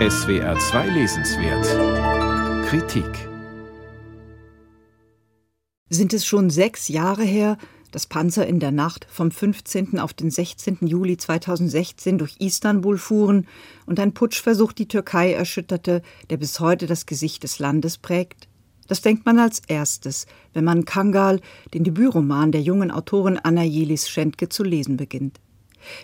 SWR 2 Lesenswert Kritik Sind es schon sechs Jahre her, dass Panzer in der Nacht vom 15. auf den 16. Juli 2016 durch Istanbul fuhren und ein Putschversuch die Türkei erschütterte, der bis heute das Gesicht des Landes prägt? Das denkt man als erstes, wenn man Kangal, den Debütroman der jungen Autorin Anna Jelis Schentke, zu lesen beginnt.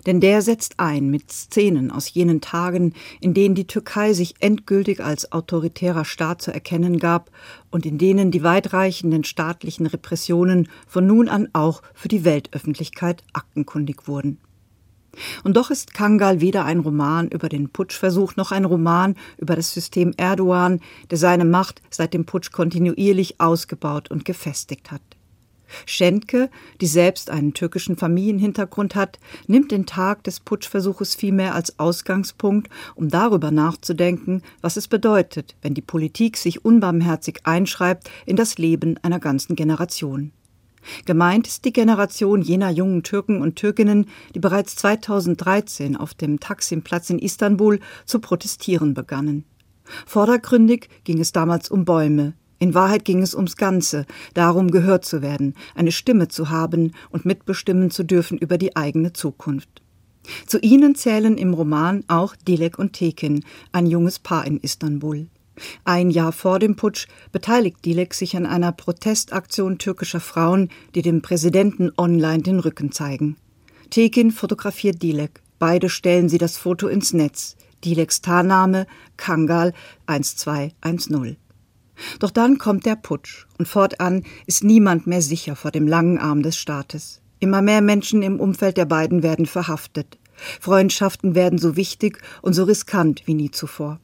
Denn der setzt ein mit Szenen aus jenen Tagen, in denen die Türkei sich endgültig als autoritärer Staat zu erkennen gab und in denen die weitreichenden staatlichen Repressionen von nun an auch für die Weltöffentlichkeit aktenkundig wurden. Und doch ist Kangal weder ein Roman über den Putschversuch noch ein Roman über das System Erdogan, der seine Macht seit dem Putsch kontinuierlich ausgebaut und gefestigt hat. Schenke, die selbst einen türkischen Familienhintergrund hat, nimmt den Tag des Putschversuches vielmehr als Ausgangspunkt, um darüber nachzudenken, was es bedeutet, wenn die Politik sich unbarmherzig einschreibt in das Leben einer ganzen Generation. Gemeint ist die Generation jener jungen Türken und Türkinnen, die bereits 2013 auf dem Taksimplatz in Istanbul zu protestieren begannen. Vordergründig ging es damals um Bäume, in Wahrheit ging es ums Ganze, darum gehört zu werden, eine Stimme zu haben und mitbestimmen zu dürfen über die eigene Zukunft. Zu ihnen zählen im Roman auch Dilek und Tekin, ein junges Paar in Istanbul. Ein Jahr vor dem Putsch beteiligt Dilek sich an einer Protestaktion türkischer Frauen, die dem Präsidenten online den Rücken zeigen. Tekin fotografiert Dilek. Beide stellen sie das Foto ins Netz. Dileks Tarname Kangal 1210. Doch dann kommt der Putsch und fortan ist niemand mehr sicher vor dem langen Arm des Staates. Immer mehr Menschen im Umfeld der beiden werden verhaftet. Freundschaften werden so wichtig und so riskant wie nie zuvor.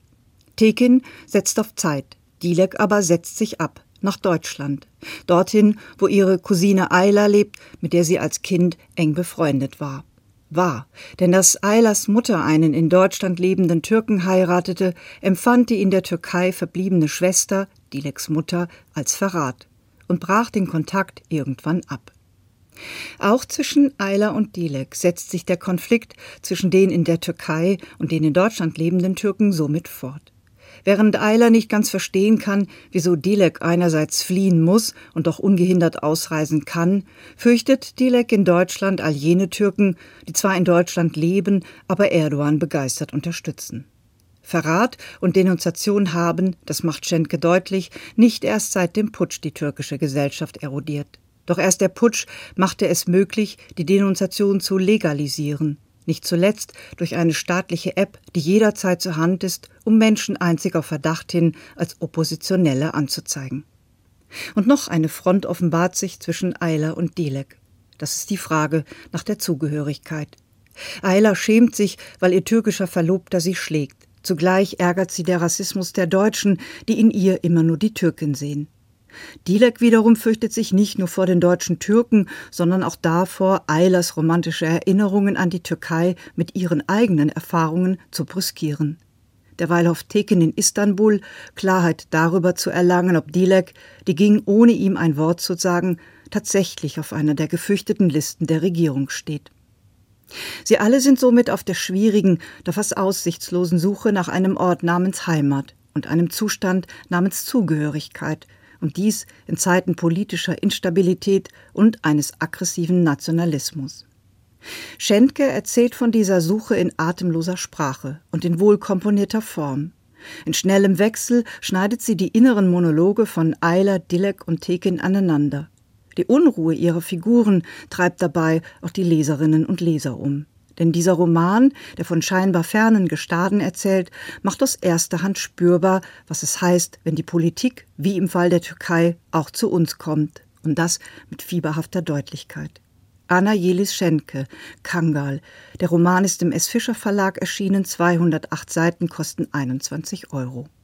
Tekin setzt auf Zeit, Dilek aber setzt sich ab nach Deutschland, dorthin, wo ihre Cousine Ayla lebt, mit der sie als Kind eng befreundet war war, denn dass Eilers Mutter einen in Deutschland lebenden Türken heiratete, empfand die in der Türkei verbliebene Schwester, Dileks Mutter, als Verrat und brach den Kontakt irgendwann ab. Auch zwischen Ayla und Dilek setzt sich der Konflikt zwischen den in der Türkei und den in Deutschland lebenden Türken somit fort. Während Ayla nicht ganz verstehen kann, wieso Dilek einerseits fliehen muss und doch ungehindert ausreisen kann, fürchtet Dilek in Deutschland all jene Türken, die zwar in Deutschland leben, aber Erdogan begeistert unterstützen. Verrat und Denunziation haben, das macht Schenke deutlich, nicht erst seit dem Putsch die türkische Gesellschaft erodiert. Doch erst der Putsch machte es möglich, die Denunziation zu legalisieren nicht zuletzt durch eine staatliche App, die jederzeit zur Hand ist, um Menschen einzig auf Verdacht hin als Oppositionelle anzuzeigen. Und noch eine Front offenbart sich zwischen Eiler und Dilek. Das ist die Frage nach der Zugehörigkeit. Eiler schämt sich, weil ihr türkischer Verlobter sie schlägt. Zugleich ärgert sie der Rassismus der Deutschen, die in ihr immer nur die Türkin sehen. Dilek wiederum fürchtet sich nicht nur vor den deutschen Türken, sondern auch davor, Eilers romantische Erinnerungen an die Türkei mit ihren eigenen Erfahrungen zu brüskieren. Derweil hofft Tekin in Istanbul, Klarheit darüber zu erlangen, ob Dilek, die ging, ohne ihm ein Wort zu sagen, tatsächlich auf einer der gefürchteten Listen der Regierung steht. Sie alle sind somit auf der schwierigen, doch fast aussichtslosen Suche nach einem Ort namens Heimat und einem Zustand namens Zugehörigkeit, und dies in Zeiten politischer Instabilität und eines aggressiven Nationalismus. Schenke erzählt von dieser Suche in atemloser Sprache und in wohlkomponierter Form. In schnellem Wechsel schneidet sie die inneren Monologe von Eiler, Dilek und Tekin aneinander. Die Unruhe ihrer Figuren treibt dabei auch die Leserinnen und Leser um. Denn dieser Roman, der von scheinbar fernen Gestaden erzählt, macht aus erster Hand spürbar, was es heißt, wenn die Politik, wie im Fall der Türkei, auch zu uns kommt. Und das mit fieberhafter Deutlichkeit. Anna Jelis Schenke, Kangal. Der Roman ist im S. Fischer Verlag erschienen, 208 Seiten kosten 21 Euro.